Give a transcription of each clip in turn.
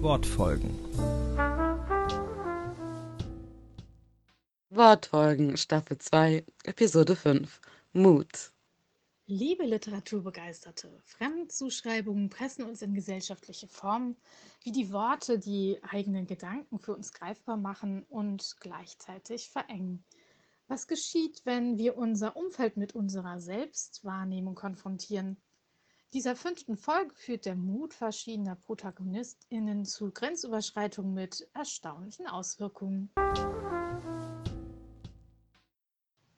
Wortfolgen. Wortfolgen, Staffel 2, Episode 5. Mut. Liebe Literaturbegeisterte, Fremdzuschreibungen pressen uns in gesellschaftliche Formen, wie die Worte die eigenen Gedanken für uns greifbar machen und gleichzeitig verengen. Was geschieht, wenn wir unser Umfeld mit unserer Selbstwahrnehmung konfrontieren? Dieser fünften Folge führt der Mut verschiedener ProtagonistInnen zu Grenzüberschreitungen mit erstaunlichen Auswirkungen.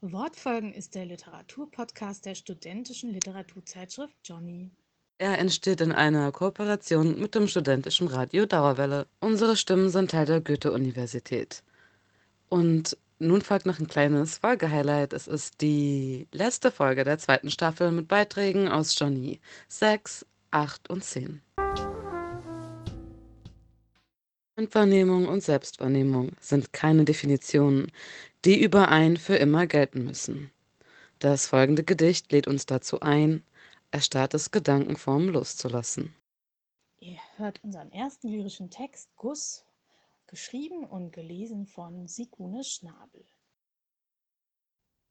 Wortfolgen ist der Literaturpodcast der studentischen Literaturzeitschrift Johnny. Er entsteht in einer Kooperation mit dem studentischen Radio Dauerwelle. Unsere Stimmen sind Teil der Goethe-Universität. Und nun folgt noch ein kleines Folgehighlight. Es ist die letzte Folge der zweiten Staffel mit Beiträgen aus Johnny 6, 8 und 10. Wahrnehmung und Selbstwahrnehmung sind keine Definitionen, die überein für immer gelten müssen. Das folgende Gedicht lädt uns dazu ein, erstarrtes Gedankenformen loszulassen. Ihr hört unseren ersten lyrischen Text Guss, geschrieben und gelesen von Sigune Schnabel.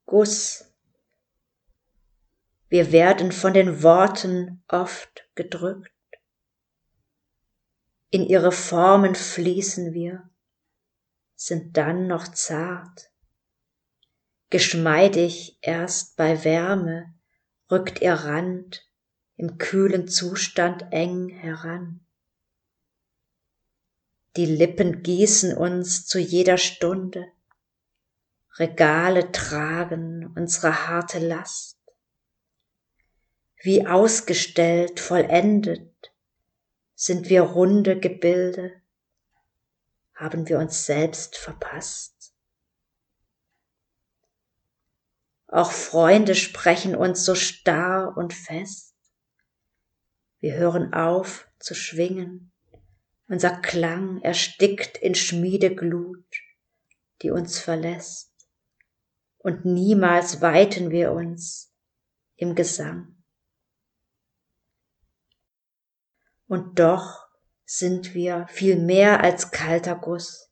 Guss. Wir werden von den Worten oft gedrückt. In ihre Formen fließen wir, sind dann noch zart geschmeidig erst bei Wärme rückt ihr Rand im kühlen Zustand eng heran. Die Lippen gießen uns zu jeder Stunde, Regale tragen unsere harte Last. Wie ausgestellt, vollendet sind wir runde Gebilde, haben wir uns selbst verpasst. Auch Freunde sprechen uns so starr und fest. Wir hören auf zu schwingen. Unser Klang erstickt in Schmiedeglut, die uns verlässt. Und niemals weiten wir uns im Gesang. Und doch sind wir viel mehr als kalter Guss.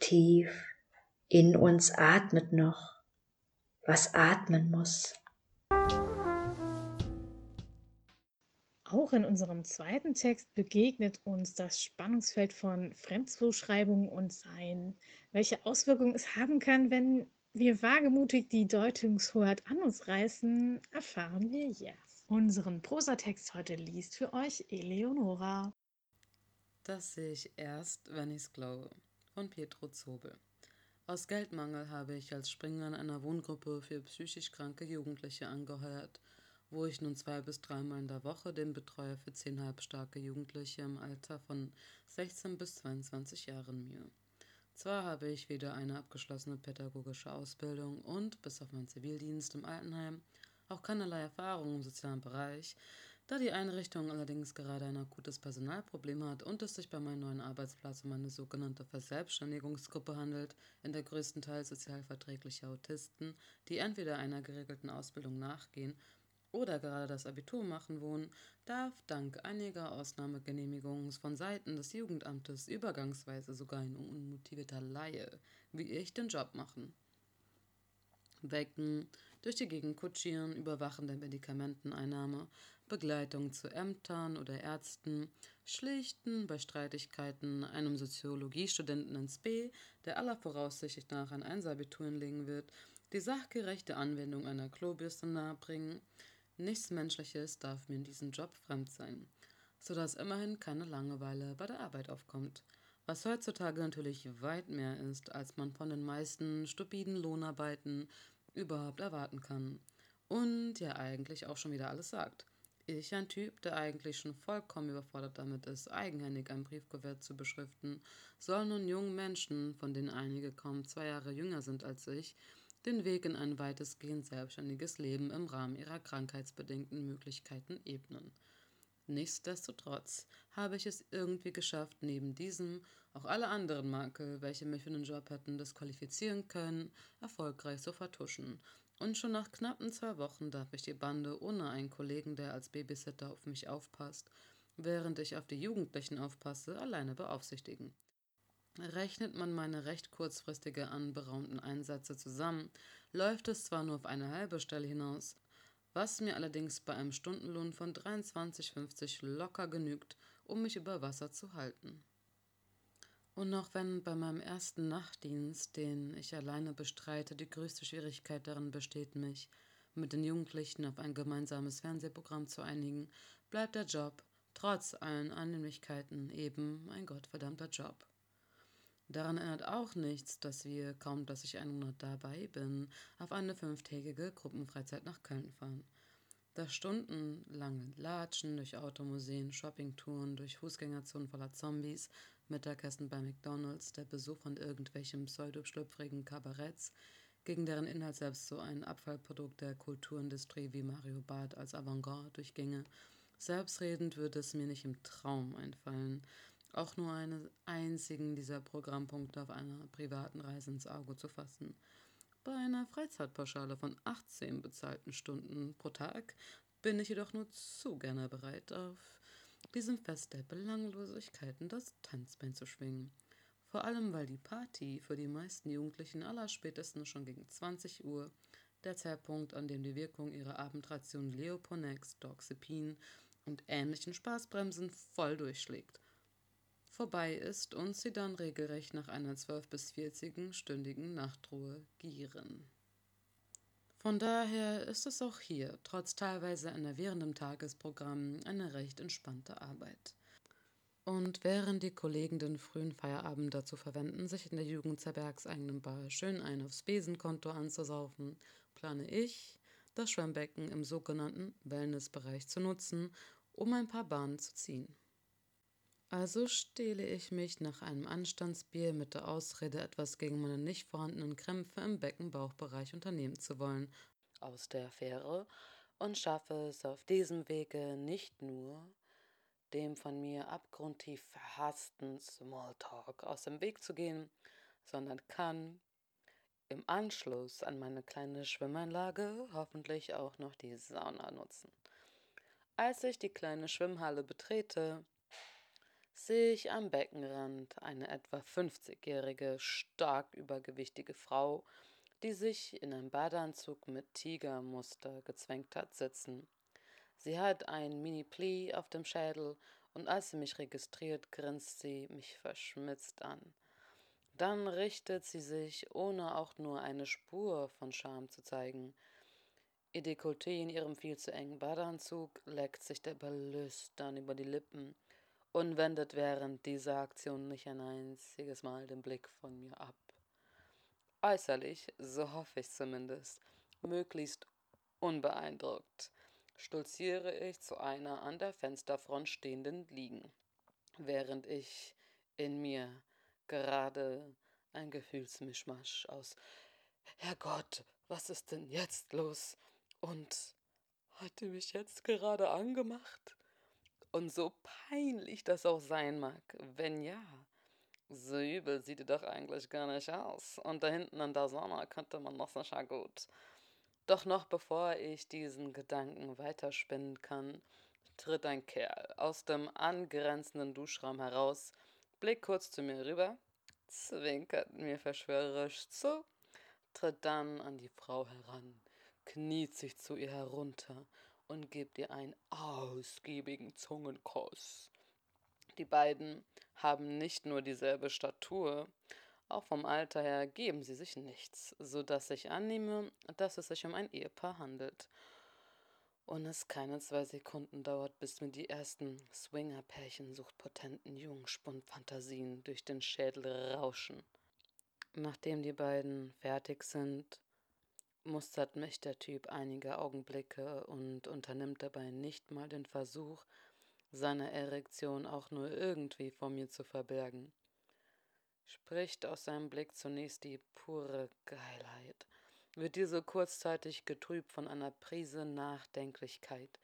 Tief in uns atmet noch was atmen muss. Auch in unserem zweiten Text begegnet uns das Spannungsfeld von Fremdzuschreibung und Sein. Welche Auswirkungen es haben kann, wenn wir wagemutig die Deutungshoheit an uns reißen, erfahren wir jetzt. Unseren Prosatext heute liest für euch Eleonora. Das sehe ich erst, wenn ich's glaube. Von Pietro Zobel. Aus Geldmangel habe ich als Springer in einer Wohngruppe für psychisch kranke Jugendliche angeheuert, wo ich nun zwei bis dreimal in der Woche den Betreuer für zehn halbstarke Jugendliche im Alter von 16 bis 22 Jahren mir. Zwar habe ich weder eine abgeschlossene pädagogische Ausbildung und, bis auf meinen Zivildienst im Altenheim, auch keinerlei Erfahrung im sozialen Bereich, da die Einrichtung allerdings gerade ein akutes Personalproblem hat und es sich bei meinem neuen Arbeitsplatz um eine sogenannte Verselbstständigungsgruppe handelt, in der größtenteils sozialverträgliche Autisten, die entweder einer geregelten Ausbildung nachgehen oder gerade das Abitur machen wohnen, darf dank einiger Ausnahmegenehmigungen von Seiten des Jugendamtes übergangsweise sogar ein unmotivierter Laie wie ich den Job machen. Wecken, durch die Gegend kutschieren, Überwachen der Medikamenteneinnahme, Begleitung zu Ämtern oder Ärzten, Schlichten bei Streitigkeiten einem Soziologiestudenten ins B, der aller Voraussicht nach ein Einsabitur hinlegen wird, die sachgerechte Anwendung einer Klobürste nahebringen. Nichts Menschliches darf mir in diesem Job fremd sein, sodass immerhin keine Langeweile bei der Arbeit aufkommt was heutzutage natürlich weit mehr ist, als man von den meisten stupiden Lohnarbeiten überhaupt erwarten kann. Und ja eigentlich auch schon wieder alles sagt. Ich, ein Typ, der eigentlich schon vollkommen überfordert damit ist, eigenhändig ein Briefkuvert zu beschriften, soll nun jungen Menschen, von denen einige kaum zwei Jahre jünger sind als ich, den Weg in ein weitestgehend selbstständiges Leben im Rahmen ihrer krankheitsbedingten Möglichkeiten ebnen. Nichtsdestotrotz habe ich es irgendwie geschafft, neben diesem auch alle anderen Makel, welche mich für den Job hätten disqualifizieren können, erfolgreich zu vertuschen. Und schon nach knappen zwei Wochen darf ich die Bande ohne einen Kollegen, der als Babysitter auf mich aufpasst, während ich auf die Jugendlichen aufpasse, alleine beaufsichtigen. Rechnet man meine recht kurzfristige anberaumten Einsätze zusammen, läuft es zwar nur auf eine halbe Stelle hinaus, was mir allerdings bei einem Stundenlohn von 23,50 locker genügt, um mich über Wasser zu halten. Und auch wenn bei meinem ersten Nachtdienst, den ich alleine bestreite, die größte Schwierigkeit darin besteht, mich mit den Jugendlichen auf ein gemeinsames Fernsehprogramm zu einigen, bleibt der Job, trotz allen Annehmlichkeiten, eben ein gottverdammter Job. Daran ändert auch nichts, dass wir, kaum dass ich einen Monat dabei bin, auf eine fünftägige Gruppenfreizeit nach Köln fahren. Das stundenlange Latschen durch Automuseen, Shoppingtouren, durch Fußgängerzonen voller Zombies, Mittagessen bei McDonalds, der Besuch von irgendwelchen pseudoschlüpfrigen Kabaretts, gegen deren Inhalt selbst so ein Abfallprodukt der Kulturindustrie wie Mario Barth als Avantgarde durchginge. Selbstredend würde es mir nicht im Traum einfallen, auch nur einen einzigen dieser Programmpunkte auf einer privaten Reise ins Auge zu fassen. Bei einer Freizeitpauschale von 18 bezahlten Stunden pro Tag bin ich jedoch nur zu gerne bereit, auf diesem Fest der Belanglosigkeiten das Tanzbein zu schwingen. Vor allem, weil die Party für die meisten Jugendlichen allerspätestens schon gegen 20 Uhr, der Zeitpunkt, an dem die Wirkung ihrer Abendration Leoponex, Doxepin und ähnlichen Spaßbremsen voll durchschlägt vorbei ist und sie dann regelrecht nach einer 12- bis 40-stündigen Nachtruhe gieren. Von daher ist es auch hier, trotz teilweise enervierendem Tagesprogramm, eine recht entspannte Arbeit. Und während die Kollegen den frühen Feierabend dazu verwenden, sich in der Jugendherbergs eigenen Bar schön ein aufs Besenkonto anzusaufen, plane ich, das Schwimmbecken im sogenannten Wellnessbereich zu nutzen, um ein paar Bahnen zu ziehen. Also stehle ich mich nach einem Anstandsbier mit der Ausrede, etwas gegen meine nicht vorhandenen Krämpfe im Becken-Bauchbereich unternehmen zu wollen, aus der Fähre und schaffe es auf diesem Wege nicht nur, dem von mir abgrundtief verhassten Smalltalk aus dem Weg zu gehen, sondern kann im Anschluss an meine kleine Schwimmanlage hoffentlich auch noch die Sauna nutzen. Als ich die kleine Schwimmhalle betrete, sehe ich am Beckenrand eine etwa 50-jährige, stark übergewichtige Frau, die sich in einem Badeanzug mit Tigermuster gezwängt hat, sitzen. Sie hat ein Mini-Pli auf dem Schädel und als sie mich registriert, grinst sie mich verschmitzt an. Dann richtet sie sich, ohne auch nur eine Spur von Scham zu zeigen. Ihr Dekolleté in ihrem viel zu engen Badeanzug leckt sich der Belüstern über die Lippen und wendet während dieser Aktion nicht ein einziges Mal den Blick von mir ab. Äußerlich, so hoffe ich zumindest, möglichst unbeeindruckt, stolziere ich zu einer an der Fensterfront stehenden Liegen, während ich in mir gerade ein Gefühlsmischmasch aus Herrgott, was ist denn jetzt los? Und hat die mich jetzt gerade angemacht? Und so peinlich das auch sein mag, wenn ja, so übel sieht die doch eigentlich gar nicht aus. Und da hinten an der Sonne könnte man noch sicher gut. Doch noch bevor ich diesen Gedanken weiterspinnen kann, tritt ein Kerl aus dem angrenzenden Duschraum heraus, blickt kurz zu mir rüber, zwinkert mir verschwörerisch zu, tritt dann an die Frau heran, kniet sich zu ihr herunter und gibt ihr einen ausgiebigen Zungenkuss. Die beiden haben nicht nur dieselbe Statur, auch vom Alter her geben sie sich nichts, so dass ich annehme, dass es sich um ein Ehepaar handelt. Und es keine zwei Sekunden dauert, bis mir die ersten Swinger-Pärchen suchtpotenten Jungspund-Fantasien durch den Schädel rauschen. Nachdem die beiden fertig sind, mustert mich der Typ einige Augenblicke und unternimmt dabei nicht mal den Versuch, seine Erektion auch nur irgendwie vor mir zu verbergen. Spricht aus seinem Blick zunächst die pure Geilheit, wird diese kurzzeitig getrübt von einer Prise Nachdenklichkeit,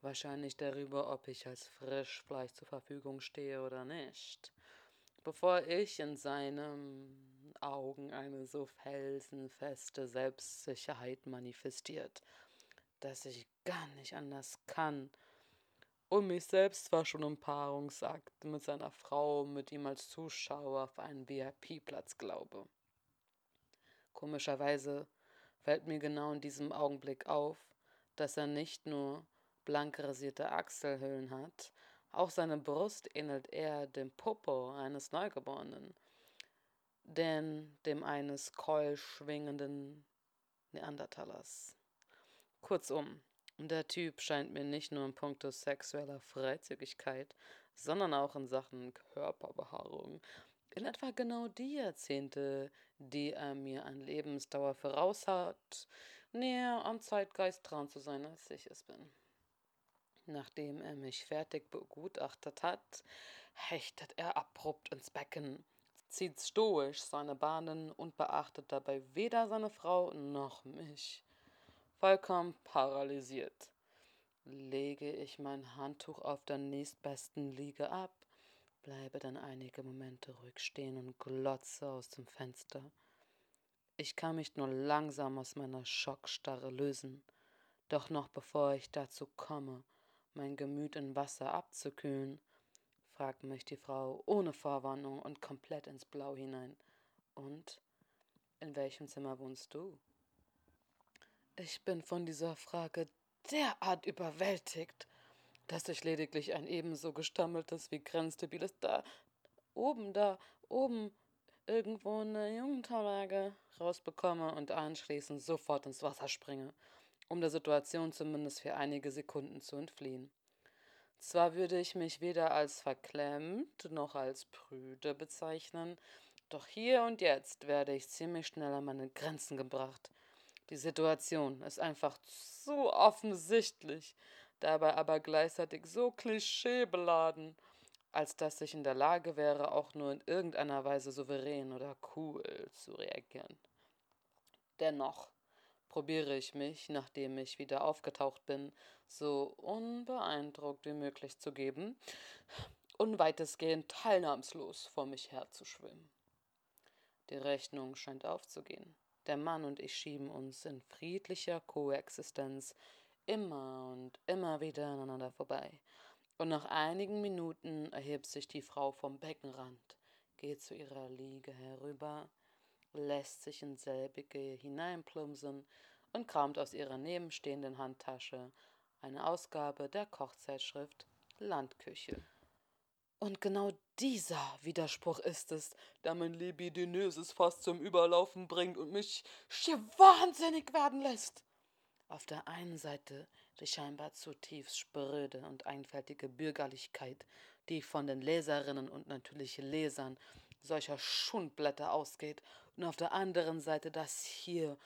wahrscheinlich darüber, ob ich als Frischfleisch zur Verfügung stehe oder nicht, bevor ich in seinem Augen eine so felsenfeste Selbstsicherheit manifestiert, dass ich gar nicht anders kann, und mich selbst war schon im Paarungsakt mit seiner Frau, mit ihm als Zuschauer auf einen VIP-Platz glaube. Komischerweise fällt mir genau in diesem Augenblick auf, dass er nicht nur blank rasierte Achselhöhlen hat, auch seine Brust ähnelt eher dem Popo eines Neugeborenen, denn dem eines keulschwingenden Neandertalers. Kurzum, der Typ scheint mir nicht nur in puncto sexueller Freizügigkeit, sondern auch in Sachen Körperbehaarung in etwa genau die Jahrzehnte, die er mir an Lebensdauer voraus hat, näher am Zeitgeist dran zu sein, als ich es bin. Nachdem er mich fertig begutachtet hat, hechtet er abrupt ins Becken, zieht stoisch seine Bahnen und beachtet dabei weder seine Frau noch mich. Vollkommen paralysiert lege ich mein Handtuch auf der nächstbesten Liege ab, bleibe dann einige Momente ruhig stehen und glotze aus dem Fenster. Ich kann mich nur langsam aus meiner Schockstarre lösen, doch noch bevor ich dazu komme, mein Gemüt in Wasser abzukühlen, fragt mich die Frau ohne Vorwarnung und komplett ins Blau hinein. Und in welchem Zimmer wohnst du? Ich bin von dieser Frage derart überwältigt, dass ich lediglich ein ebenso gestammeltes wie grenzdebiles da oben, da oben irgendwo eine Jugendherberge rausbekomme und anschließend sofort ins Wasser springe, um der Situation zumindest für einige Sekunden zu entfliehen. Zwar würde ich mich weder als verklemmt noch als prüde bezeichnen, doch hier und jetzt werde ich ziemlich schnell an meine Grenzen gebracht. Die Situation ist einfach zu offensichtlich, dabei aber gleichzeitig so klischeebeladen, als dass ich in der Lage wäre, auch nur in irgendeiner Weise souverän oder cool zu reagieren. Dennoch probiere ich mich, nachdem ich wieder aufgetaucht bin, so unbeeindruckt wie möglich zu geben und weitestgehend teilnahmslos vor mich herzuschwimmen. Die Rechnung scheint aufzugehen. Der Mann und ich schieben uns in friedlicher Koexistenz immer und immer wieder aneinander vorbei. Und nach einigen Minuten erhebt sich die Frau vom Beckenrand, geht zu ihrer Liege herüber, lässt sich in selbige hineinplumpsen und kramt aus ihrer nebenstehenden Handtasche eine Ausgabe der Kochzeitschrift Landküche. Und genau dieser Widerspruch ist es, der mein libidinöses Fass zum Überlaufen bringt und mich schier wahnsinnig werden lässt. Auf der einen Seite die scheinbar zutiefst spröde und einfältige Bürgerlichkeit, die von den Leserinnen und natürlich Lesern solcher Schundblätter ausgeht, und auf der anderen Seite das hier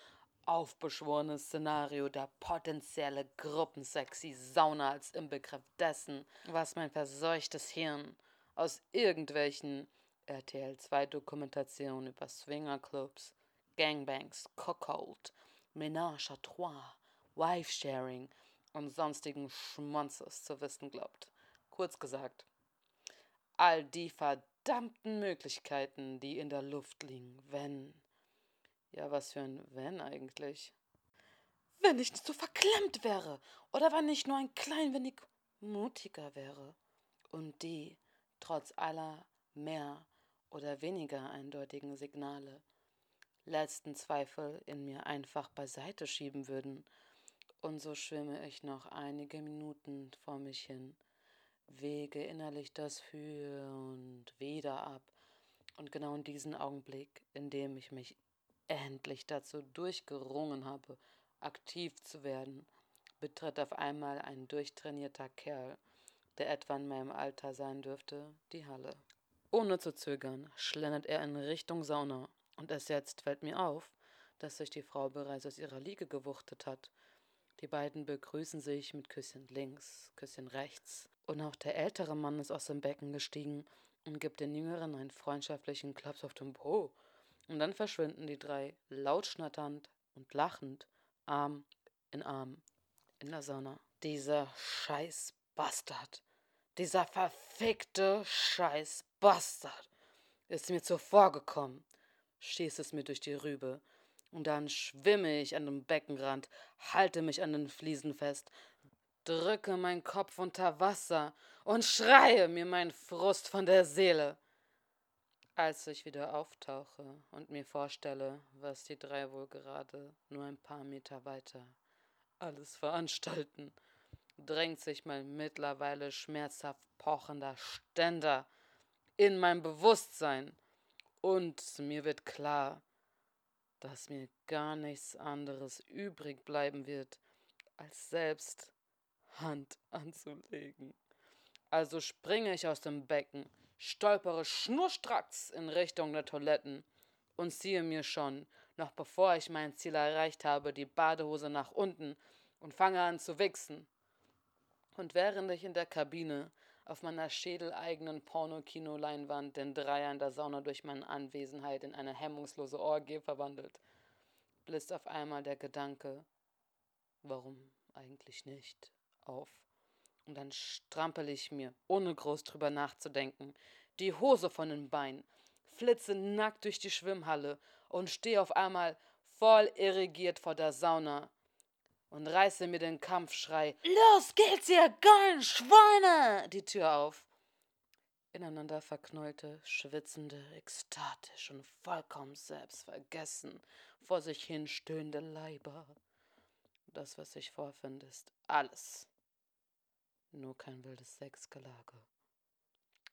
aufbeschworene Szenario der potenzielle Gruppensexy Sauna als Inbegriff dessen, was mein verseuchtes Hirn aus irgendwelchen RTL2-Dokumentationen über Swingerclubs, Gangbangs, Cockhold, Ménage à Trois, Wife-Sharing und sonstigen Schmonzes zu wissen glaubt. Kurz gesagt, all die verdammten Möglichkeiten, die in der Luft liegen, wenn. Ja, was für ein wenn eigentlich? Wenn ich nicht so verklemmt wäre oder wenn ich nur ein klein wenig mutiger wäre. Und die trotz aller mehr oder weniger eindeutigen Signale letzten Zweifel in mir einfach beiseite schieben würden, und so schwimme ich noch einige Minuten vor mich hin, wege innerlich das Für und Wieder ab, und genau in diesem Augenblick, in dem ich mich endlich dazu durchgerungen habe, aktiv zu werden, betritt auf einmal ein durchtrainierter Kerl der etwa in meinem Alter sein dürfte, die Halle. Ohne zu zögern schlendert er in Richtung Sauna, und erst jetzt fällt mir auf, dass sich die Frau bereits aus ihrer Liege gewuchtet hat. Die beiden begrüßen sich mit Küsschen links, Küsschen rechts, und auch der ältere Mann ist aus dem Becken gestiegen und gibt den Jüngeren einen freundschaftlichen Klaps auf den Po. Und dann verschwinden die drei, laut schnatternd und lachend, Arm in Arm, in der Sauna. Dieser scheiß Bastard. Dieser verfickte Scheiß Bastard ist mir zuvor gekommen, schießt es mir durch die Rübe. Und dann schwimme ich an dem Beckenrand, halte mich an den Fliesen fest, drücke meinen Kopf unter Wasser und schreie mir meinen Frust von der Seele. Als ich wieder auftauche und mir vorstelle, was die drei wohl gerade nur ein paar Meter weiter alles veranstalten, drängt sich mein mittlerweile schmerzhaft pochender Ständer in mein Bewusstsein und mir wird klar, dass mir gar nichts anderes übrig bleiben wird, als selbst Hand anzulegen. Also springe ich aus dem Becken, stolpere schnurstracks in Richtung der Toiletten und ziehe mir schon, noch bevor ich mein Ziel erreicht habe, die Badehose nach unten und fange an zu wichsen. Und während ich in der Kabine auf meiner schädeleigenen Porno-Kino-Leinwand den Dreier in der Sauna durch meine Anwesenheit in eine hemmungslose Orgie verwandelt, blitzt auf einmal der Gedanke, warum eigentlich nicht, auf. Und dann strampel ich mir, ohne groß drüber nachzudenken, die Hose von den Beinen, flitze nackt durch die Schwimmhalle und stehe auf einmal voll irrigiert vor der Sauna und reiße mir den Kampfschrei Los geht's, ihr geilen Schweine! die Tür auf. Ineinander verknäulte, schwitzende, ekstatisch und vollkommen selbstvergessen vor sich hin stöhnende Leiber. Das, was ich vorfinde, ist alles nur kein wildes Sexgelage.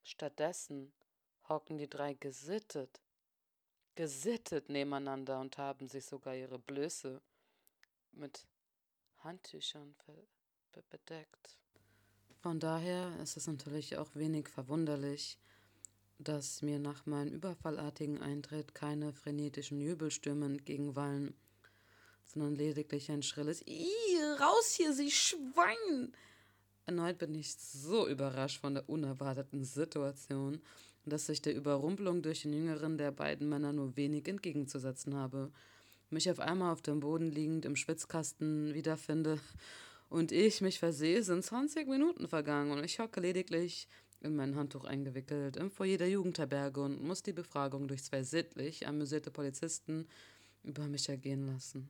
Stattdessen hocken die drei gesittet, gesittet nebeneinander und haben sich sogar ihre Blöße mit Handtüchern bedeckt. Von daher ist es natürlich auch wenig verwunderlich, dass mir nach meinem überfallartigen Eintritt keine frenetischen Jubelstürme entgegenwallen, sondern lediglich ein schrilles Ih, raus hier, Sie Schwein! Erneut bin ich so überrascht von der unerwarteten Situation, dass ich der Überrumpelung durch den jüngeren der beiden Männer nur wenig entgegenzusetzen habe. Mich auf einmal auf dem Boden liegend im Schwitzkasten wiederfinde und ich mich versehe, sind 20 Minuten vergangen und ich hocke lediglich in mein Handtuch eingewickelt im Foyer der Jugendherberge und muss die Befragung durch zwei sittlich amüsierte Polizisten über mich ergehen lassen.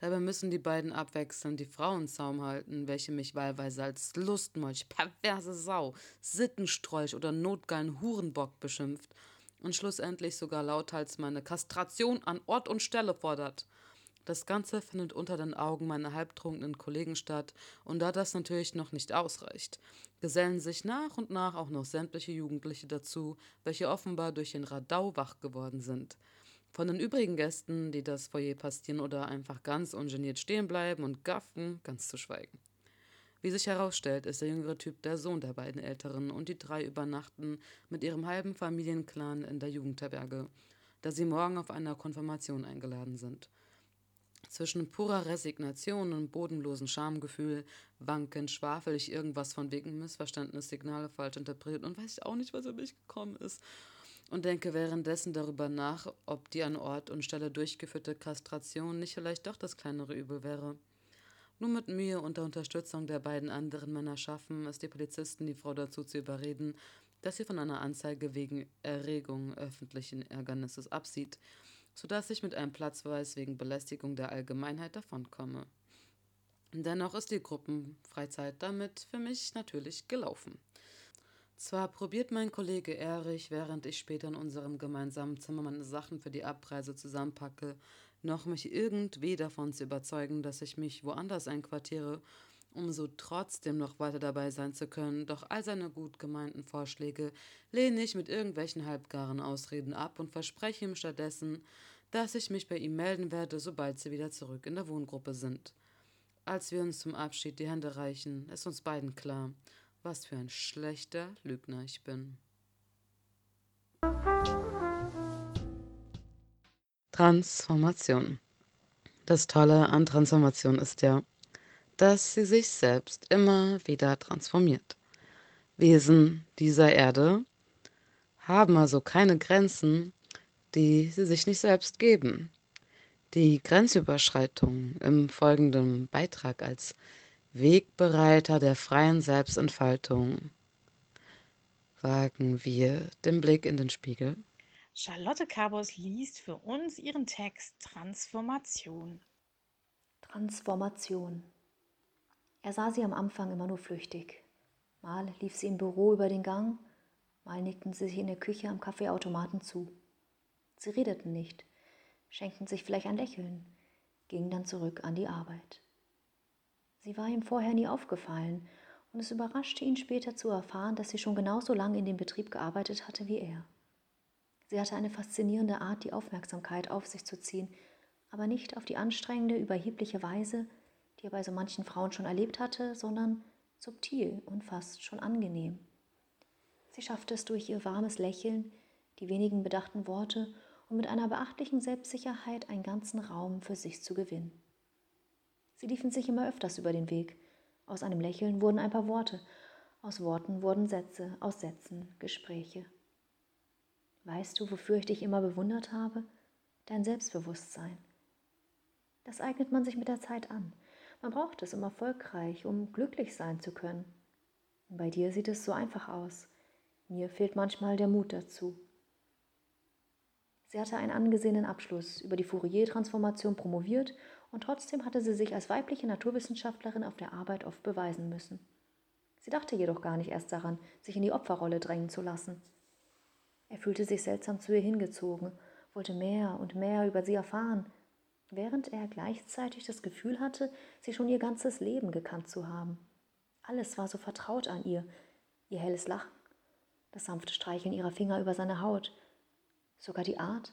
Dabei müssen die beiden abwechselnd die Frauen Zaum halten, welche mich wahlweise als Lustmolch, perverse Sau, Sittenstrolch oder notgeilen Hurenbock beschimpft und schlussendlich sogar lauthals meine Kastration an Ort und Stelle fordert. Das Ganze findet unter den Augen meiner halbtrunkenen Kollegen statt, und da das natürlich noch nicht ausreicht, gesellen sich nach und nach auch noch sämtliche Jugendliche dazu, welche offenbar durch den Radau wach geworden sind. Von den übrigen Gästen, die das Foyer passieren oder einfach ganz ungeniert stehen bleiben und gaffen, ganz zu schweigen. Wie sich herausstellt, ist der jüngere Typ der Sohn der beiden Älteren und die drei übernachten mit ihrem halben Familienclan in der Jugendherberge, da sie morgen auf einer Konfirmation eingeladen sind. Zwischen purer Resignation und bodenlosem Schamgefühl wanken, schwafel ich irgendwas von wegen missverstandenes Signale falsch interpretiert und weiß ich auch nicht, was über mich gekommen ist und denke währenddessen darüber nach, ob die an Ort und Stelle durchgeführte Kastration nicht vielleicht doch das kleinere Übel wäre. Nur mit Mühe und der Unterstützung der beiden anderen Männer schaffen es die Polizisten, die Frau dazu zu überreden, dass sie von einer Anzeige wegen Erregung öffentlichen Ärgernisses absieht, sodass ich mit einem Platzweis wegen Belästigung der Allgemeinheit davonkomme. Dennoch ist die Gruppenfreizeit damit für mich natürlich gelaufen. Zwar probiert mein Kollege Erich, während ich später in unserem gemeinsamen Zimmer meine Sachen für die Abreise zusammenpacke, noch mich irgendwie davon zu überzeugen, dass ich mich woanders einquartiere, um so trotzdem noch weiter dabei sein zu können, doch all seine gut gemeinten Vorschläge lehne ich mit irgendwelchen halbgaren Ausreden ab und verspreche ihm stattdessen, dass ich mich bei ihm melden werde, sobald sie wieder zurück in der Wohngruppe sind. Als wir uns zum Abschied die Hände reichen, ist uns beiden klar, was für ein schlechter Lügner ich bin. Transformation. Das Tolle an Transformation ist ja, dass sie sich selbst immer wieder transformiert. Wesen dieser Erde haben also keine Grenzen, die sie sich nicht selbst geben. Die Grenzüberschreitung im folgenden Beitrag als Wegbereiter der freien Selbstentfaltung. Wagen wir den Blick in den Spiegel. Charlotte Cabos liest für uns ihren Text Transformation. Transformation. Er sah sie am Anfang immer nur flüchtig. Mal lief sie im Büro über den Gang, mal nickten sie sich in der Küche am Kaffeeautomaten zu. Sie redeten nicht, schenkten sich vielleicht ein Lächeln, gingen dann zurück an die Arbeit. Sie war ihm vorher nie aufgefallen, und es überraschte ihn später zu erfahren, dass sie schon genauso lange in dem Betrieb gearbeitet hatte wie er. Sie hatte eine faszinierende Art, die Aufmerksamkeit auf sich zu ziehen, aber nicht auf die anstrengende, überhebliche Weise, die er bei so manchen Frauen schon erlebt hatte, sondern subtil und fast schon angenehm. Sie schaffte es durch ihr warmes Lächeln, die wenigen bedachten Worte und mit einer beachtlichen Selbstsicherheit einen ganzen Raum für sich zu gewinnen. Sie liefen sich immer öfters über den Weg. Aus einem Lächeln wurden ein paar Worte, aus Worten wurden Sätze, aus Sätzen Gespräche. Weißt du, wofür ich dich immer bewundert habe? Dein Selbstbewusstsein. Das eignet man sich mit der Zeit an. Man braucht es, um erfolgreich, um glücklich sein zu können. Bei dir sieht es so einfach aus. Mir fehlt manchmal der Mut dazu. Sie hatte einen angesehenen Abschluss über die Fourier-Transformation promoviert und trotzdem hatte sie sich als weibliche Naturwissenschaftlerin auf der Arbeit oft beweisen müssen. Sie dachte jedoch gar nicht erst daran, sich in die Opferrolle drängen zu lassen. Er fühlte sich seltsam zu ihr hingezogen, wollte mehr und mehr über sie erfahren, während er gleichzeitig das Gefühl hatte, sie schon ihr ganzes Leben gekannt zu haben. Alles war so vertraut an ihr, ihr helles Lachen, das sanfte Streicheln ihrer Finger über seine Haut, sogar die Art,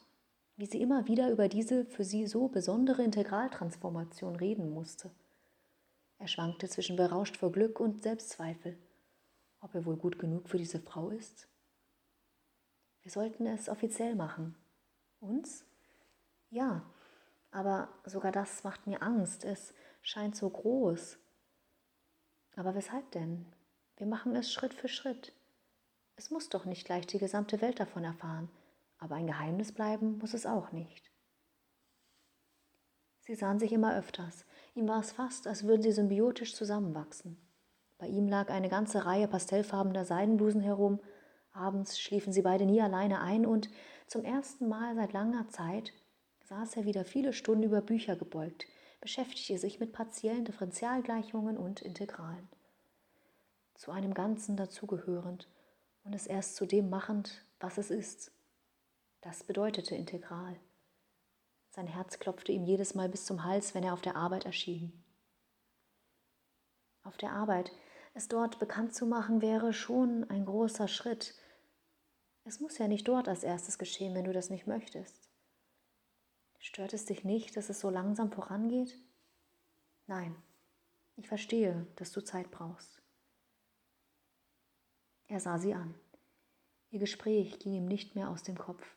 wie sie immer wieder über diese für sie so besondere Integraltransformation reden musste. Er schwankte zwischen berauscht vor Glück und Selbstzweifel, ob er wohl gut genug für diese Frau ist. Wir sollten es offiziell machen. Uns? Ja, aber sogar das macht mir Angst. Es scheint so groß. Aber weshalb denn? Wir machen es Schritt für Schritt. Es muss doch nicht gleich die gesamte Welt davon erfahren, aber ein Geheimnis bleiben muss es auch nicht. Sie sahen sich immer öfters. Ihm war es fast, als würden sie symbiotisch zusammenwachsen. Bei ihm lag eine ganze Reihe pastellfarbener Seidenblusen herum. Abends schliefen sie beide nie alleine ein und zum ersten Mal seit langer Zeit saß er wieder viele Stunden über Bücher gebeugt, beschäftigte sich mit partiellen Differentialgleichungen und Integralen. Zu einem Ganzen dazugehörend und es erst zu dem machend, was es ist. Das bedeutete Integral. Sein Herz klopfte ihm jedes Mal bis zum Hals, wenn er auf der Arbeit erschien. Auf der Arbeit, es dort bekannt zu machen, wäre schon ein großer Schritt. Es muss ja nicht dort als erstes geschehen, wenn du das nicht möchtest. Stört es dich nicht, dass es so langsam vorangeht? Nein, ich verstehe, dass du Zeit brauchst. Er sah sie an. Ihr Gespräch ging ihm nicht mehr aus dem Kopf.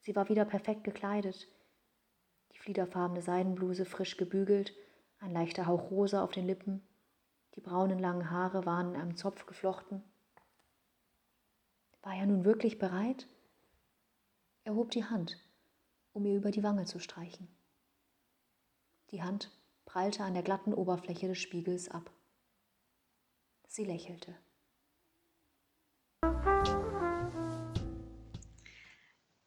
Sie war wieder perfekt gekleidet. Die fliederfarbene Seidenbluse frisch gebügelt, ein leichter Hauch rosa auf den Lippen, die braunen langen Haare waren in einem Zopf geflochten. War er nun wirklich bereit? Er hob die Hand um ihr über die Wange zu streichen. Die Hand prallte an der glatten Oberfläche des Spiegels ab. Sie lächelte.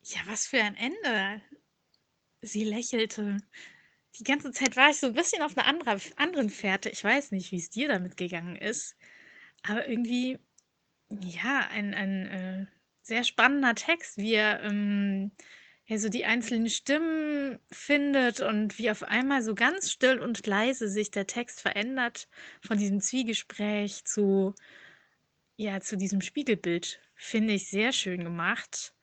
Ja, was für ein Ende. Sie lächelte. Die ganze Zeit war ich so ein bisschen auf einer andere, anderen Fährte. Ich weiß nicht, wie es dir damit gegangen ist. Aber irgendwie, ja, ein, ein äh, sehr spannender Text, wie er ähm, ja, so die einzelnen Stimmen findet und wie auf einmal so ganz still und leise sich der Text verändert von diesem Zwiegespräch zu, ja, zu diesem Spiegelbild, finde ich sehr schön gemacht.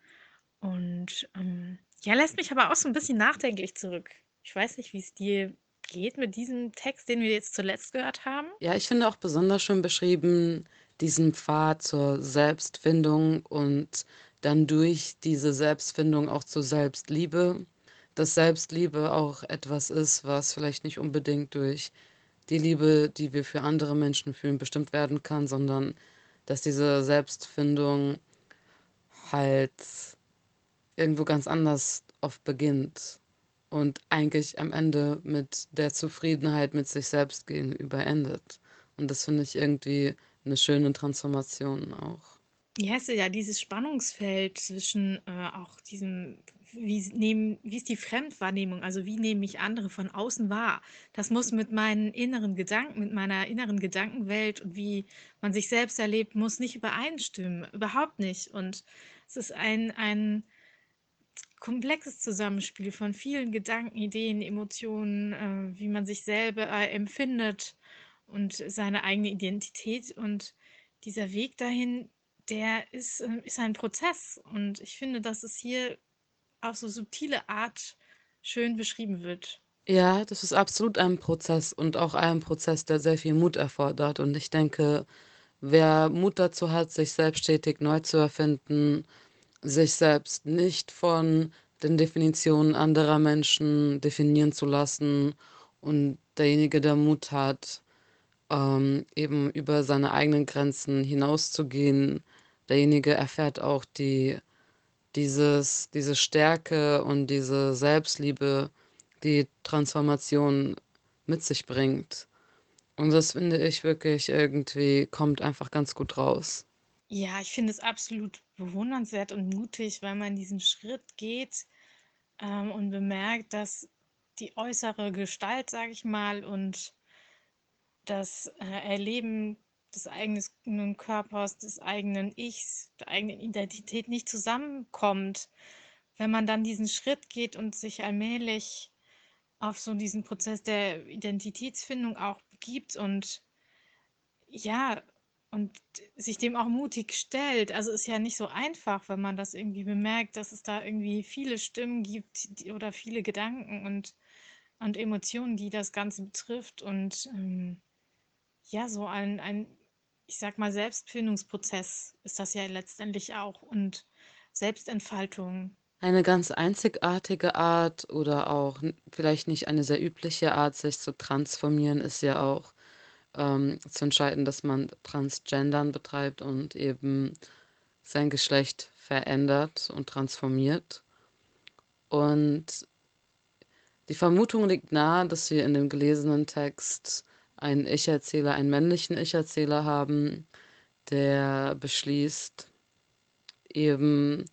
Und ähm, ja, lässt mich aber auch so ein bisschen nachdenklich zurück. Ich weiß nicht, wie es dir geht mit diesem Text, den wir jetzt zuletzt gehört haben. Ja, ich finde auch besonders schön beschrieben diesen Pfad zur Selbstfindung und dann durch diese Selbstfindung auch zur Selbstliebe, dass Selbstliebe auch etwas ist, was vielleicht nicht unbedingt durch die Liebe, die wir für andere Menschen fühlen, bestimmt werden kann, sondern dass diese Selbstfindung halt irgendwo ganz anders oft beginnt und eigentlich am Ende mit der Zufriedenheit mit sich selbst gegenüber endet. Und das finde ich irgendwie eine schöne Transformation auch. Ja, es ist ja dieses Spannungsfeld zwischen äh, auch diesem wie nehmen wie ist die Fremdwahrnehmung? Also, wie nehme ich andere von außen wahr? Das muss mit meinen inneren Gedanken mit meiner inneren Gedankenwelt und wie man sich selbst erlebt, muss nicht übereinstimmen, überhaupt nicht. Und es ist ein ein komplexes Zusammenspiel von vielen Gedanken, Ideen, Emotionen, äh, wie man sich selber, äh, empfindet und seine eigene Identität. Und dieser Weg dahin, der ist, äh, ist ein Prozess. Und ich finde, dass es hier auf so subtile Art schön beschrieben wird. Ja, das ist absolut ein Prozess und auch ein Prozess, der sehr viel Mut erfordert. Und ich denke, wer Mut dazu hat, sich selbst stetig neu zu erfinden, sich selbst nicht von den Definitionen anderer Menschen definieren zu lassen und derjenige, der Mut hat, ähm, eben über seine eigenen Grenzen hinauszugehen, derjenige erfährt auch die dieses diese Stärke und diese Selbstliebe, die Transformation mit sich bringt. Und das finde ich wirklich irgendwie kommt einfach ganz gut raus. Ja, ich finde es absolut bewundernswert und mutig, weil man diesen Schritt geht, ähm, und bemerkt, dass die äußere Gestalt, sage ich mal, und das, äh, Erleben des eigenen Körpers, des eigenen Ichs, der eigenen Identität nicht zusammenkommt. Wenn man dann diesen Schritt geht und sich allmählich auf so diesen Prozess der Identitätsfindung auch begibt und ja, und sich dem auch mutig stellt. Also ist ja nicht so einfach, wenn man das irgendwie bemerkt, dass es da irgendwie viele Stimmen gibt die, oder viele Gedanken und, und Emotionen, die das Ganze betrifft. Und ähm, ja, so ein, ein, ich sag mal, Selbstfindungsprozess ist das ja letztendlich auch und Selbstentfaltung. Eine ganz einzigartige Art oder auch vielleicht nicht eine sehr übliche Art, sich zu transformieren, ist ja auch ähm, zu entscheiden, dass man Transgendern betreibt und eben sein Geschlecht verändert und transformiert. Und die Vermutung liegt nahe, dass wir in dem gelesenen Text einen Ich-Erzähler, einen männlichen Ich-Erzähler haben, der beschließt, eben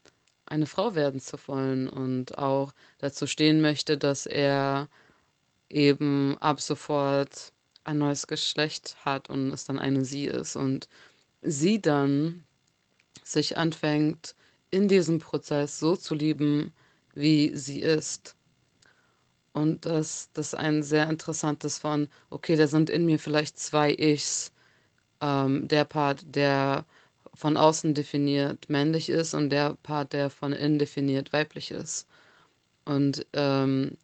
eine Frau werden zu wollen und auch dazu stehen möchte, dass er eben ab sofort ein neues Geschlecht hat und es dann eine sie ist und sie dann sich anfängt, in diesem Prozess so zu lieben, wie sie ist. Und dass das ein sehr interessantes von, okay, da sind in mir vielleicht zwei Ichs. Ähm, der Part, der von außen definiert männlich ist und der Part, der von innen definiert weiblich ist. Und ähm,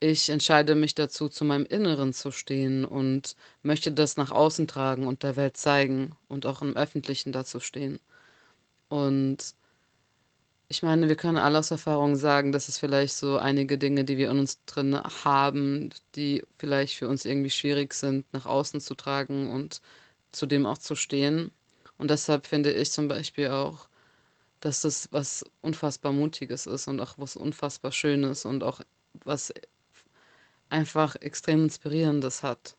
ich entscheide mich dazu, zu meinem Inneren zu stehen und möchte das nach außen tragen und der Welt zeigen und auch im Öffentlichen dazu stehen. Und ich meine, wir können alle aus Erfahrung sagen, dass es vielleicht so einige Dinge, die wir in uns drin haben, die vielleicht für uns irgendwie schwierig sind, nach außen zu tragen und zu dem auch zu stehen. Und deshalb finde ich zum Beispiel auch, dass das was unfassbar Mutiges ist und auch was unfassbar Schönes und auch was einfach extrem Inspirierendes hat,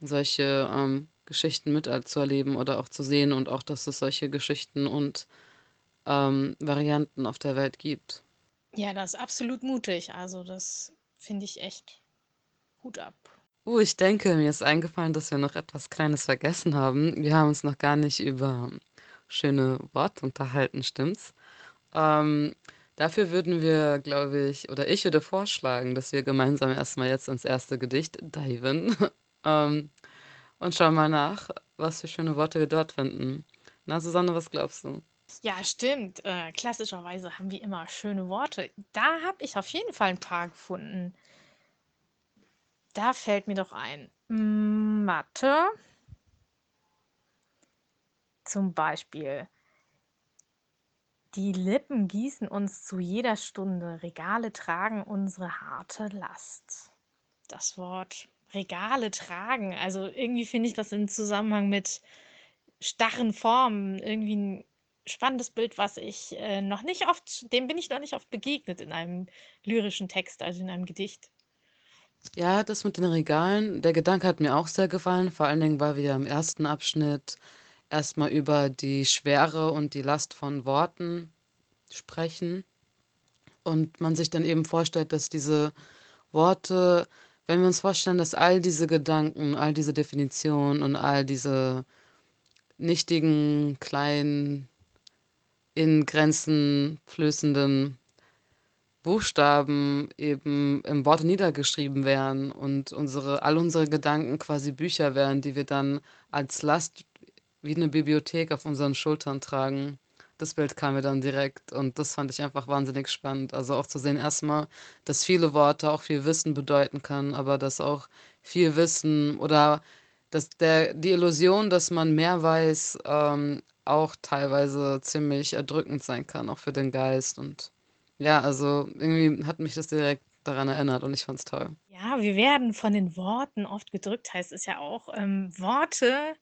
solche ähm, Geschichten mitzuerleben oder auch zu sehen und auch, dass es solche Geschichten und ähm, Varianten auf der Welt gibt. Ja, das ist absolut mutig. Also das finde ich echt Hut ab. Uh, ich denke, mir ist eingefallen, dass wir noch etwas Kleines vergessen haben. Wir haben uns noch gar nicht über schöne Worte unterhalten, stimmt's? Ähm, Dafür würden wir, glaube ich, oder ich würde vorschlagen, dass wir gemeinsam erstmal jetzt ins erste Gedicht diven ähm, und schauen mal nach, was für schöne Worte wir dort finden. Na, Susanne, was glaubst du? Ja, stimmt. Äh, klassischerweise haben wir immer schöne Worte. Da habe ich auf jeden Fall ein paar gefunden. Da fällt mir doch ein. Mathe. Zum Beispiel. Die Lippen gießen uns zu jeder Stunde, Regale tragen unsere harte Last. Das Wort Regale tragen, also irgendwie finde ich das im Zusammenhang mit starren Formen irgendwie ein spannendes Bild, was ich äh, noch nicht oft, dem bin ich noch nicht oft begegnet in einem lyrischen Text, also in einem Gedicht. Ja, das mit den Regalen, der Gedanke hat mir auch sehr gefallen, vor allen Dingen, weil wir im ersten Abschnitt erstmal über die Schwere und die Last von Worten sprechen. Und man sich dann eben vorstellt, dass diese Worte wenn wir uns vorstellen, dass all diese Gedanken, all diese Definitionen und all diese nichtigen, kleinen, in Grenzen flößenden Buchstaben eben im Worte niedergeschrieben wären und unsere all unsere Gedanken quasi Bücher wären, die wir dann als Last wie eine Bibliothek auf unseren Schultern tragen das Bild kam mir dann direkt und das fand ich einfach wahnsinnig spannend. Also auch zu sehen erstmal, dass viele Worte auch viel Wissen bedeuten kann, aber dass auch viel Wissen oder dass der, die Illusion, dass man mehr weiß, ähm, auch teilweise ziemlich erdrückend sein kann, auch für den Geist. Und ja, also irgendwie hat mich das direkt daran erinnert und ich fand es toll. Ja, wir werden von den Worten oft gedrückt, heißt es ja auch. Ähm, Worte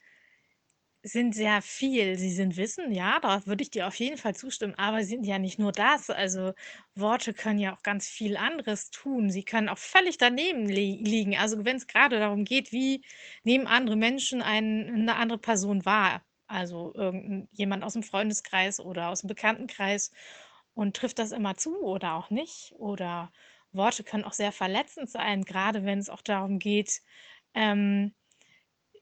sind sehr viel. Sie sind Wissen, ja, da würde ich dir auf jeden Fall zustimmen, aber sie sind ja nicht nur das. Also Worte können ja auch ganz viel anderes tun. Sie können auch völlig daneben li liegen. Also wenn es gerade darum geht, wie nehmen andere Menschen ein, eine andere Person wahr. Also irgendjemand aus dem Freundeskreis oder aus dem Bekanntenkreis und trifft das immer zu oder auch nicht. Oder Worte können auch sehr verletzend sein, gerade wenn es auch darum geht, ähm,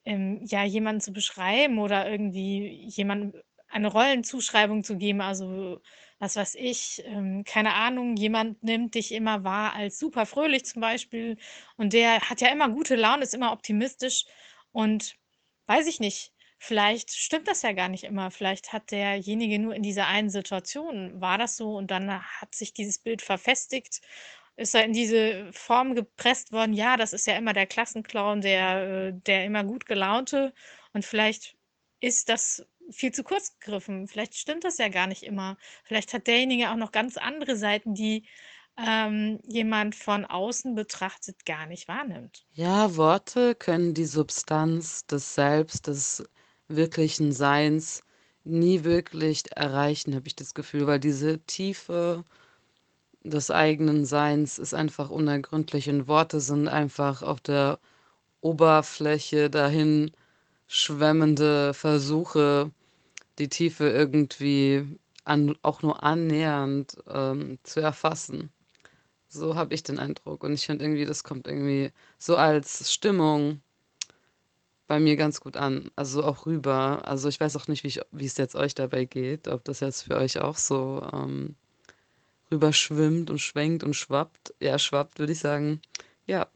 ähm, ja, jemanden zu beschreiben oder irgendwie jemandem eine Rollenzuschreibung zu geben. Also, was weiß ich, ähm, keine Ahnung, jemand nimmt dich immer wahr als super fröhlich zum Beispiel und der hat ja immer gute Laune, ist immer optimistisch und weiß ich nicht, vielleicht stimmt das ja gar nicht immer. Vielleicht hat derjenige nur in dieser einen Situation war das so und dann hat sich dieses Bild verfestigt ist er in diese Form gepresst worden, ja, das ist ja immer der Klassenclown, der, äh, der immer gut gelaunte. Und vielleicht ist das viel zu kurz gegriffen. Vielleicht stimmt das ja gar nicht immer. Vielleicht hat derjenige auch noch ganz andere Seiten, die ähm, jemand von außen betrachtet gar nicht wahrnimmt. Ja, Worte können die Substanz des Selbst, des wirklichen Seins nie wirklich erreichen, habe ich das Gefühl, weil diese tiefe des eigenen Seins ist einfach unergründlich und Worte sind einfach auf der Oberfläche dahin schwemmende Versuche, die Tiefe irgendwie an, auch nur annähernd ähm, zu erfassen. So habe ich den Eindruck. Und ich finde irgendwie, das kommt irgendwie so als Stimmung bei mir ganz gut an. Also auch rüber. Also ich weiß auch nicht, wie, es jetzt euch dabei geht, ob das jetzt für euch auch so ähm, rüberschwimmt und schwenkt und schwappt. Ja, schwappt, würde ich sagen. Ja.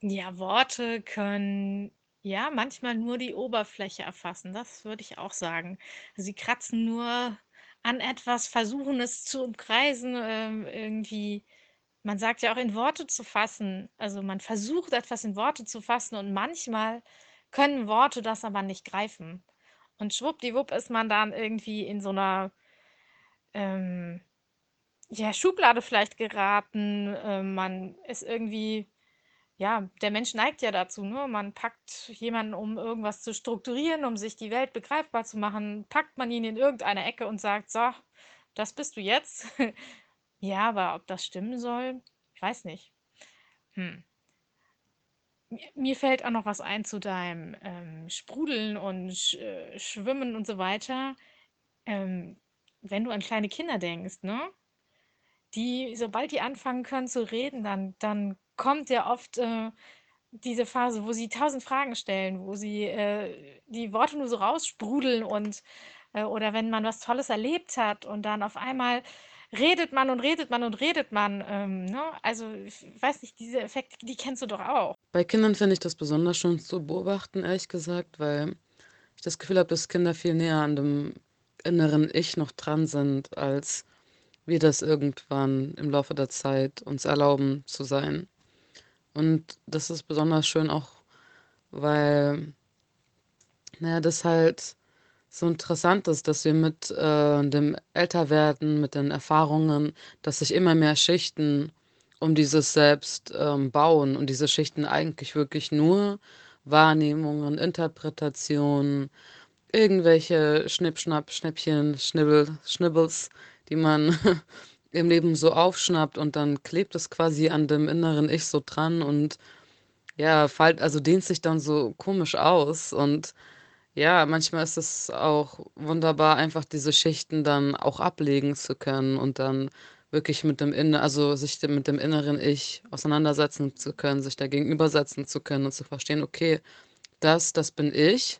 Ja, Worte können ja manchmal nur die Oberfläche erfassen. Das würde ich auch sagen. Sie kratzen nur an etwas, versuchen es zu umkreisen, ähm, irgendwie. Man sagt ja auch in Worte zu fassen. Also man versucht etwas in Worte zu fassen und manchmal können Worte das aber nicht greifen. Und schwuppdiwupp ist man dann irgendwie in so einer ähm, ja, Schublade vielleicht geraten. Äh, man ist irgendwie, ja, der Mensch neigt ja dazu, ne? Man packt jemanden, um irgendwas zu strukturieren, um sich die Welt begreifbar zu machen, packt man ihn in irgendeine Ecke und sagt, so, das bist du jetzt. ja, aber ob das stimmen soll, ich weiß nicht. Hm. Mir fällt auch noch was ein zu deinem ähm, Sprudeln und Sch äh, Schwimmen und so weiter. Ähm, wenn du an kleine Kinder denkst, ne? Die, sobald die anfangen können zu reden, dann, dann kommt ja oft äh, diese Phase, wo sie tausend Fragen stellen, wo sie äh, die Worte nur so raussprudeln und äh, oder wenn man was Tolles erlebt hat und dann auf einmal redet man und redet man und redet man. Ähm, ne? Also ich weiß nicht, diese Effekte, die kennst du doch auch. Bei Kindern finde ich das besonders schön zu beobachten, ehrlich gesagt, weil ich das Gefühl habe, dass Kinder viel näher an dem inneren Ich noch dran sind als wir das irgendwann im Laufe der Zeit uns erlauben zu sein. Und das ist besonders schön auch, weil, naja, das halt so interessant ist, dass wir mit äh, dem Älterwerden, mit den Erfahrungen, dass sich immer mehr Schichten um dieses Selbst ähm, bauen und diese Schichten eigentlich wirklich nur Wahrnehmungen, Interpretationen, irgendwelche Schnippschnapp, Schnäppchen, Schnibbel, Schnibbels die man im Leben so aufschnappt und dann klebt es quasi an dem inneren Ich so dran und ja, fällt, also dehnt sich dann so komisch aus und ja, manchmal ist es auch wunderbar, einfach diese Schichten dann auch ablegen zu können und dann wirklich mit dem Inner also, sich mit dem inneren Ich auseinandersetzen zu können, sich da gegenübersetzen zu können und zu verstehen: „Okay, das das bin ich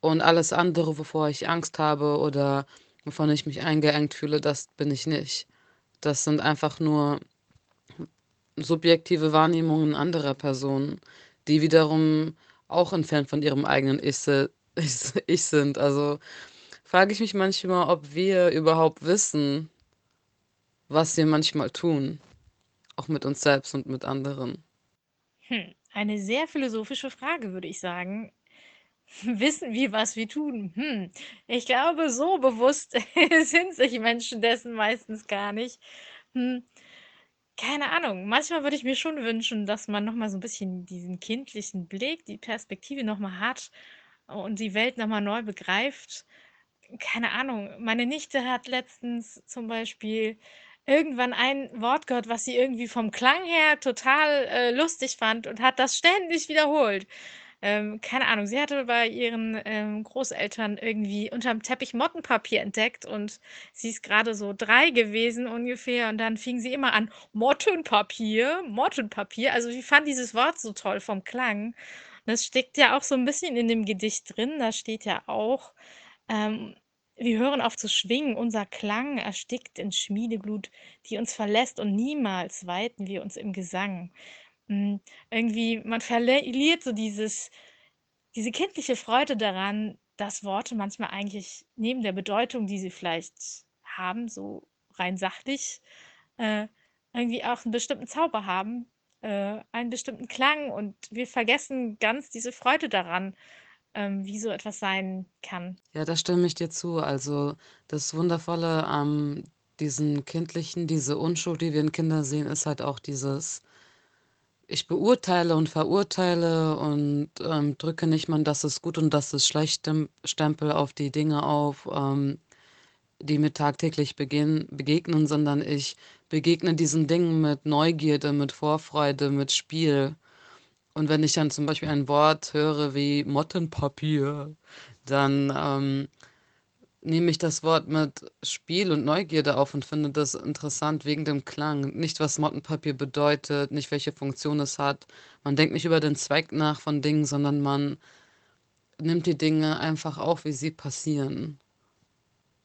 und alles andere, wovor ich Angst habe oder wovon ich mich eingeengt fühle, das bin ich nicht.“ Das sind einfach nur subjektive Wahrnehmungen anderer Personen, die wiederum auch entfernt von ihrem eigenen Ich Ich Ich sind. Also, frage ich mich manchmal, ob wir überhaupt wissen was wir manchmal tun, auch mit uns selbst und mit anderen. Hm, eine sehr philosophische Frage, würde ich sagen. Wissen wir, was wir tun? Hm, ich glaube, so bewusst sind sich Menschen dessen meistens gar nicht. Hm, keine Ahnung. Manchmal würde ich mir schon wünschen, dass man noch mal so 'n bisschen diesen kindlichen Blick, die Perspektive noch mal hat und die Welt noch mal neu begreift. Keine Ahnung, meine Nichte hat letztens zum Beispiel irgendwann ein Wort gehört, was sie irgendwie vom Klang her total, äh, lustig fand und hat das ständig wiederholt. Ähm, keine Ahnung, sie hatte bei ihren, ähm, Großeltern irgendwie unterm Teppich Mottenpapier entdeckt und sie ist grade so 3 gewesen ungefähr und dann fing sie immer an: „Mottenpapier, Mottenpapier.“ Also, sie fand dieses Wort so toll vom Klang. Und das steckt ja auch so 'n bisschen in dem Gedicht drin. Da steht ja auch, ähm: „Wir hören auf zu schwingen, unser Klang erstickt in Schmiedeglut, die uns verlässt und niemals weiten wir uns im Gesang.“ Hm, irgendwie man verliert so dieses diese kindliche Freude daran, dass Worte manchmal eigentlich neben der Bedeutung, die sie vielleicht haben, so rein sachlich, äh, irgendwie auch 'n bestimmten Zauber haben, äh, einen bestimmten Klang und wir vergessen ganz diese Freude daran, ähm, wie so etwas sein kann. Ja, da stimme ich dir zu. Also, das Wundervolle an diesen kindlichen diese Unschuld, die wir in Kindern sehen, ist halt auch dieses ich beurteile und verurteile und, ähm, drücke nicht mal „Das ist gut und das ist schlecht“ Stem Stempel auf die Dinge auf, ähm, die mir tagtäglich begehen begegnen, sondern ich begegne diesen Dingen mit Neugierde, mit Vorfreude, mit Spiel. Und wenn ich dann zum Beispiel ein Wort höre wie Mottenpapier, dann, ähm, nehme ich das Wort mit Spiel und Neugierde auf und finde das interessant wegen dem Klang. Nicht, was Mottenpapier bedeutet, nicht welche Funktion es hat. Man denkt nicht über den Zweck nach von Dingen, sondern man nimmt die Dinge einfach auf, wie sie passieren.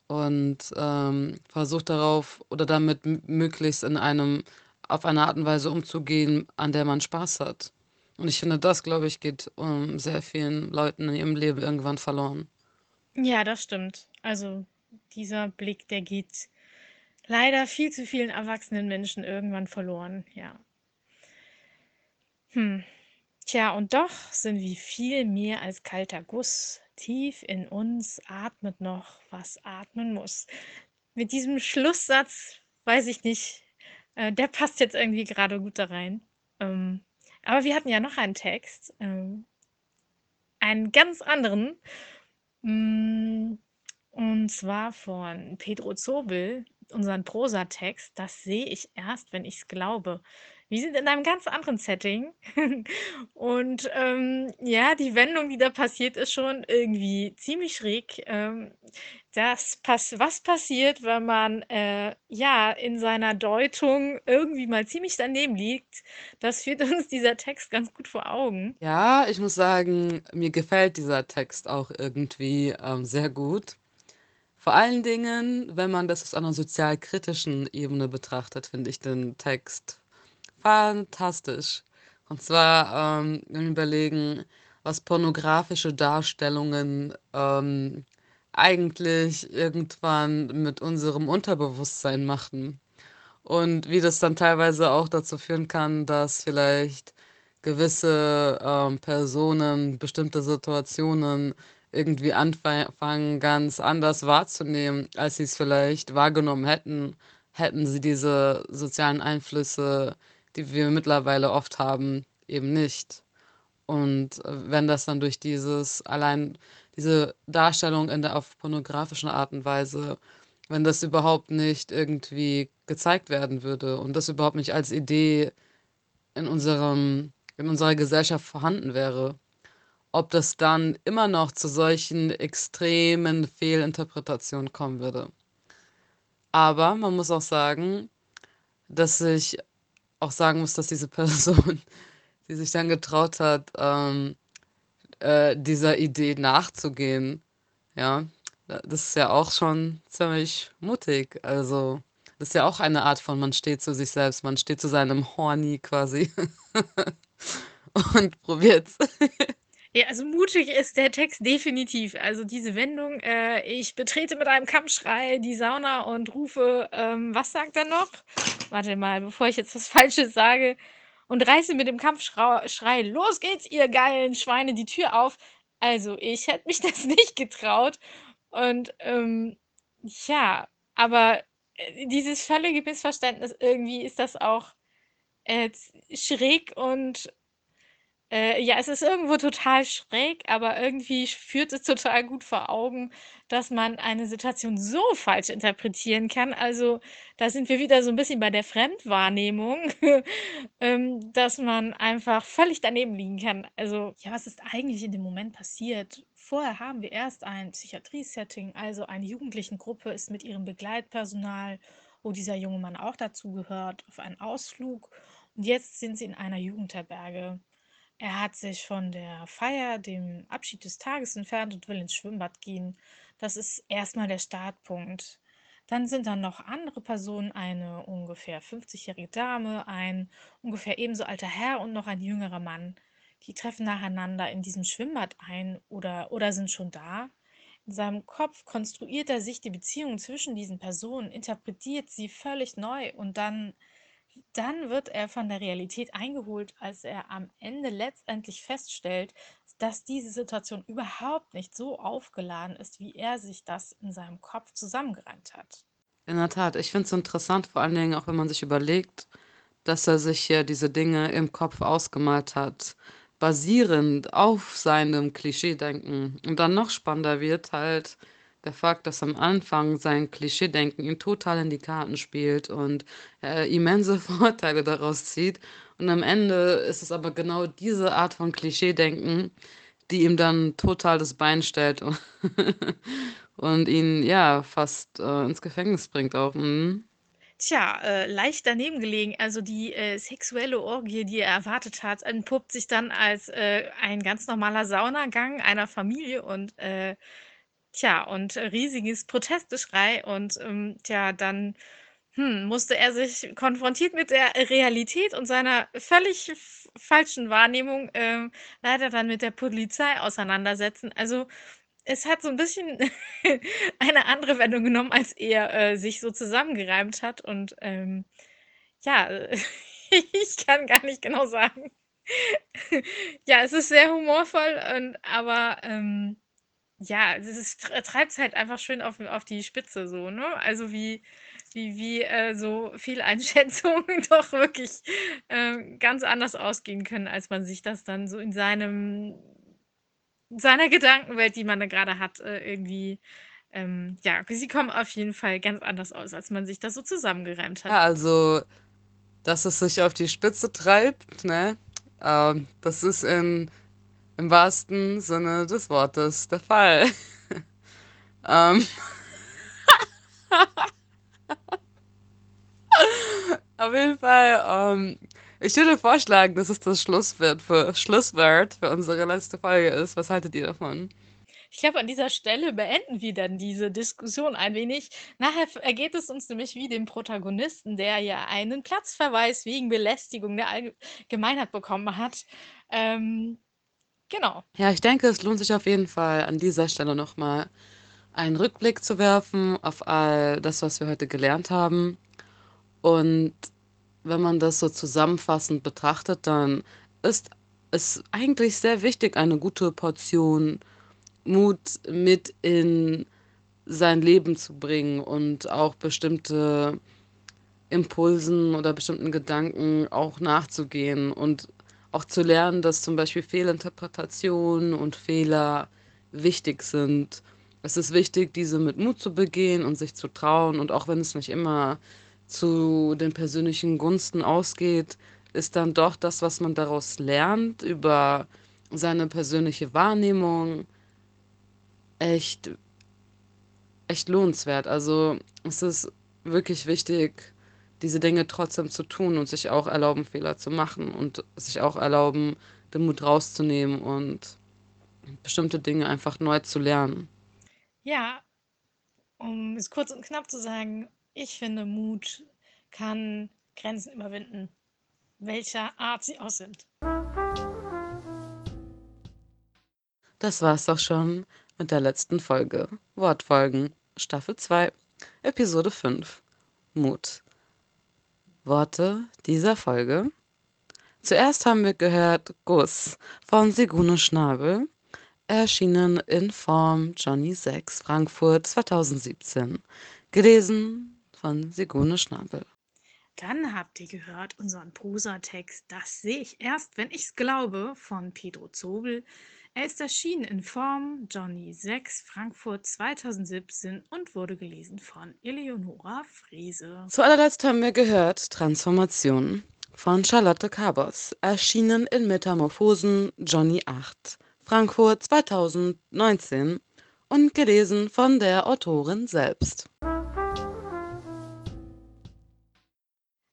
Und, ähm, versucht darauf oder damit möglichst in einem auf eine Art und Weise umzugehen, an der man Spaß hat. Und ich finde, das, glaube ich, geht, ähm, sehr vielen Leuten in ihrem Leben irgendwann verloren. Ja, das stimmt. Also, dieser Blick, der geht leider viel zu vielen erwachsenen Menschen irgendwann verloren, ja. Hm. Tja, und doch sind wir viel mehr als kalter Guss. Tief in uns atmet noch, was atmen muss. Mit diesem Schlusssatz weiß ich nicht, äh, der passt jetzt irgendwie grade gut da rein. Ähm, aber wir hatten ja noch einen Text, ähm einen ganz anderen, hm, und zwar von Pedro Zobel, unseren Prosatext „Das sehe ich erst, wenn ich's glaube.“ Wir sind in einem ganz anderen Setting und, ähm, ja, die Wendung, die da passiert, ist schon irgendwie ziemlich schräg. Ähm, das pass was passiert, wenn man, äh, ja, in seiner Deutung irgendwie mal ziemlich daneben liegt, das führt uns dieser Text ganz gut vor Augen. Ja, ich muss sagen, mir gefällt dieser Text auch irgendwie, ähm, sehr gut. Vor allen Dingen, wenn man das aus einer sozialkritischen Ebene betrachtet, finde ich den Text fantastisch. Und zwar, ähm, wenn wir überlegen, was pornografische Darstellungen, ähm, eigentlich irgendwann mit unserem Unterbewusstsein machen und wie das dann teilweise auch dazu führen kann, dass vielleicht gewisse, ähm, Personen bestimmte Situationen irgendwie anfei fangen, ganz anders wahrzunehmen, als sie's vielleicht wahrgenommen hätten, hätten sie diese sozialen Einflüsse, die wir mittlerweile oft haben, eben nicht. Und, äh, wenn das dann durch dieses allein diese Darstellung in der auf pornografischen Art und Weise wenn das überhaupt nicht irgendwie gezeigt werden würde und das überhaupt nicht als Idee in unserem in unserer Gesellschaft vorhanden wäre, ob das dann immer noch zu solchen extremen Fehlinterpretationen kommen würde. Aber man muss auch sagen, dass ich auch sagen muss, dass diese Person, die sich dann getraut hat, ähm, äh, dieser Idee nachzugehen, ja, das ist ja auch schon ziemlich mutig. Also, das ist ja auch eine Art von, man steht zu sich selbst, man steht zu seinem Horny quasi und probiert's. Ja, also mutig ist der Text definitiv. Also diese Wendung, äh, ich betrete mit einem Kampfschrei die Sauna und rufe, ähm, was sagt er noch? Warte mal, bevor ich jetzt was Falsches sage. Und reiße mit dem Kampfschrei, los geht's, ihr geilen Schweine, die Tür auf. Also ich hätte mich das nicht getraut. Und ähm, ja, aber äh, dieses völlige Missverständnis, irgendwie ist das auch äh, schräg und äh, ja, es ist irgendwo total schräg, aber irgendwie führt es total gut vor Augen, dass man eine Situation so falsch interpretieren kann. Also, da sind wir wieder so ein bisschen bei der Fremdwahrnehmung, ähm, dass man einfach völlig daneben liegen kann. Also, ja, was ist eigentlich in dem Moment passiert? Vorher haben wir erst ein Psychiatrie-Setting, also eine Jugendlichengruppe ist mit ihrem Begleitpersonal, wo dieser junge Mann auch dazugehört, auf einen Ausflug. Und jetzt sind sie in einer Jugendherberge. Er hat sich von der Feier, dem Abschied des Tages entfernt und will ins Schwimmbad gehen. Das ist erstmal der Startpunkt. Dann sind da noch andere Personen, eine ungefähr 50-jährige Dame, ein ungefähr ebenso alter Herr und noch ein jüngerer Mann. Die treffen nacheinander in diesem Schwimmbad ein oder, oder sind schon da. In seinem Kopf konstruiert er sich die Beziehung zwischen diesen Personen, interpretiert sie völlig neu und dann dann wird er von der Realität eingeholt, als er am Ende letztendlich feststellt, dass diese Situation überhaupt nicht so aufgeladen ist, wie er sich das in seinem Kopf zusammengereimt hat. In der Tat, ich finde es interessant, vor allen Dingen auch wenn man sich überlegt, dass er sich hier diese Dinge im Kopf ausgemalt hat, basierend auf seinem Klischeedenken. Und dann noch spannender wird halt der Fakt, dass am Anfang sein Klischeedenken ihm total in die Karten spielt und er immense Vorteile daraus zieht. Und am Ende ist es aber genau diese Art von Klischeedenken, die ihm dann total das Bein stellt und, und ihn ja fast äh, ins Gefängnis bringt auch. Mhm. Tja, äh, leicht daneben gelegen. Also die äh, sexuelle Orgie, die er erwartet hat, entpuppt sich dann als äh, ein ganz normaler Saunagang einer Familie und äh, Tja, und äh, riesiges Protestgeschrei und, ähm, tja, dann, hm, musste er sich konfrontiert mit der Realität und seiner völlig falschen Wahrnehmung, ähm, leider dann mit der Polizei auseinandersetzen. Also, es hat so ein bisschen eine andere Wendung genommen, als er, äh, sich so zusammengereimt hat und, ähm, ja, ich kann gar nicht genau sagen. Ja, es ist sehr humorvoll und aber, ähm ja, es treibt es halt einfach schön auf auf die Spitze so, ne? Also, wie wie wie, äh, so Fehleinschätzungen doch wirklich, ähm, ganz anders ausgehen können, als man sich das dann so in seinem seiner Gedankenwelt, die man da gerade hat, äh, irgendwie ähm, ja, sie kommen auf jeden Fall ganz anders aus, als man sich das so zusammengereimt hat. Ja, also, dass es sich auf die Spitze treibt, ne? Ähm, das ist in im wahrsten Sinne des Wortes der Fall. ähm. Auf jeden Fall, ähm, ich würde vorschlagen, dass es das Schlusswort für, Schlusswort für unsere letzte Folge ist. Was haltet ihr davon? Ich glaube, an dieser Stelle beenden wir dann diese Diskussion ein wenig. Nachher ergeht es uns nämlich wie dem Protagonisten, der ja einen Platzverweis wegen Belästigung der Allgemeinheit bekommen hat. Ähm, Genau. Ja, ich denke, es lohnt sich auf jeden Fall an dieser Stelle nochmal einen Rückblick zu werfen auf all das, was wir heute gelernt haben. Und wenn man das so zusammenfassend betrachtet, dann ist es eigentlich sehr wichtig, eine gute Portion Mut mit in sein Leben zu bringen und auch bestimmte Impulsen oder bestimmten Gedanken auch nachzugehen und auch zu lernen, dass zum Beispiel Fehlinterpretationen und Fehler wichtig sind. Es ist wichtig, diese mit Mut zu begehen und sich zu trauen. Und auch wenn es nicht immer zu den persönlichen Gunsten ausgeht, ist dann doch das, was man daraus lernt über seine persönliche Wahrnehmung, echt, echt lohnenswert. Also es ist wirklich wichtig, diese Dinge trotzdem zu tun und sich auch erlauben, Fehler zu machen und sich auch erlauben, den Mut rauszunehmen und bestimmte Dinge einfach neu zu lernen. Ja, um es kurz und knapp zu sagen, ich finde, Mut kann Grenzen überwinden, welcher Art sie auch sind. Das war's doch schon mit der letzten Folge. Wortfolgen, Staffel 2, Episode 5. Mut. Worte dieser Folge. Zuerst haben wir gehört Guss von Sigune Schnabel, erschienen in Form Johnny 6 Frankfurt 2017, gelesen von Sigune Schnabel. Dann habt ihr gehört unseren Prosatext Das sehe ich erst, wenn ich's glaube von Pedro Zobel. Er ist erschienen in Form Johnny 6 Frankfurt 2017 und wurde gelesen von Eleonora Frese. Zu allerletzt haben wir gehört Transformation von Charlotte Cabos, erschienen in Metamorphosen Johnny 8 Frankfurt 2019 und gelesen von der Autorin selbst.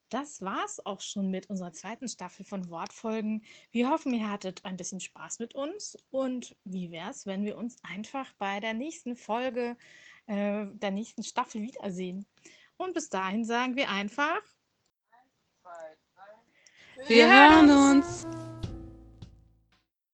Das war's auch schon mit unserer zweiten Staffel von Wortfolgen. Wir hoffen, ihr hattet ein bisschen Spaß mit uns. Und wie wär's, wenn wir uns einfach bei der nächsten Folge äh, der nächsten Staffel wiedersehen? Und bis dahin sagen wir einfach. Wir hören uns.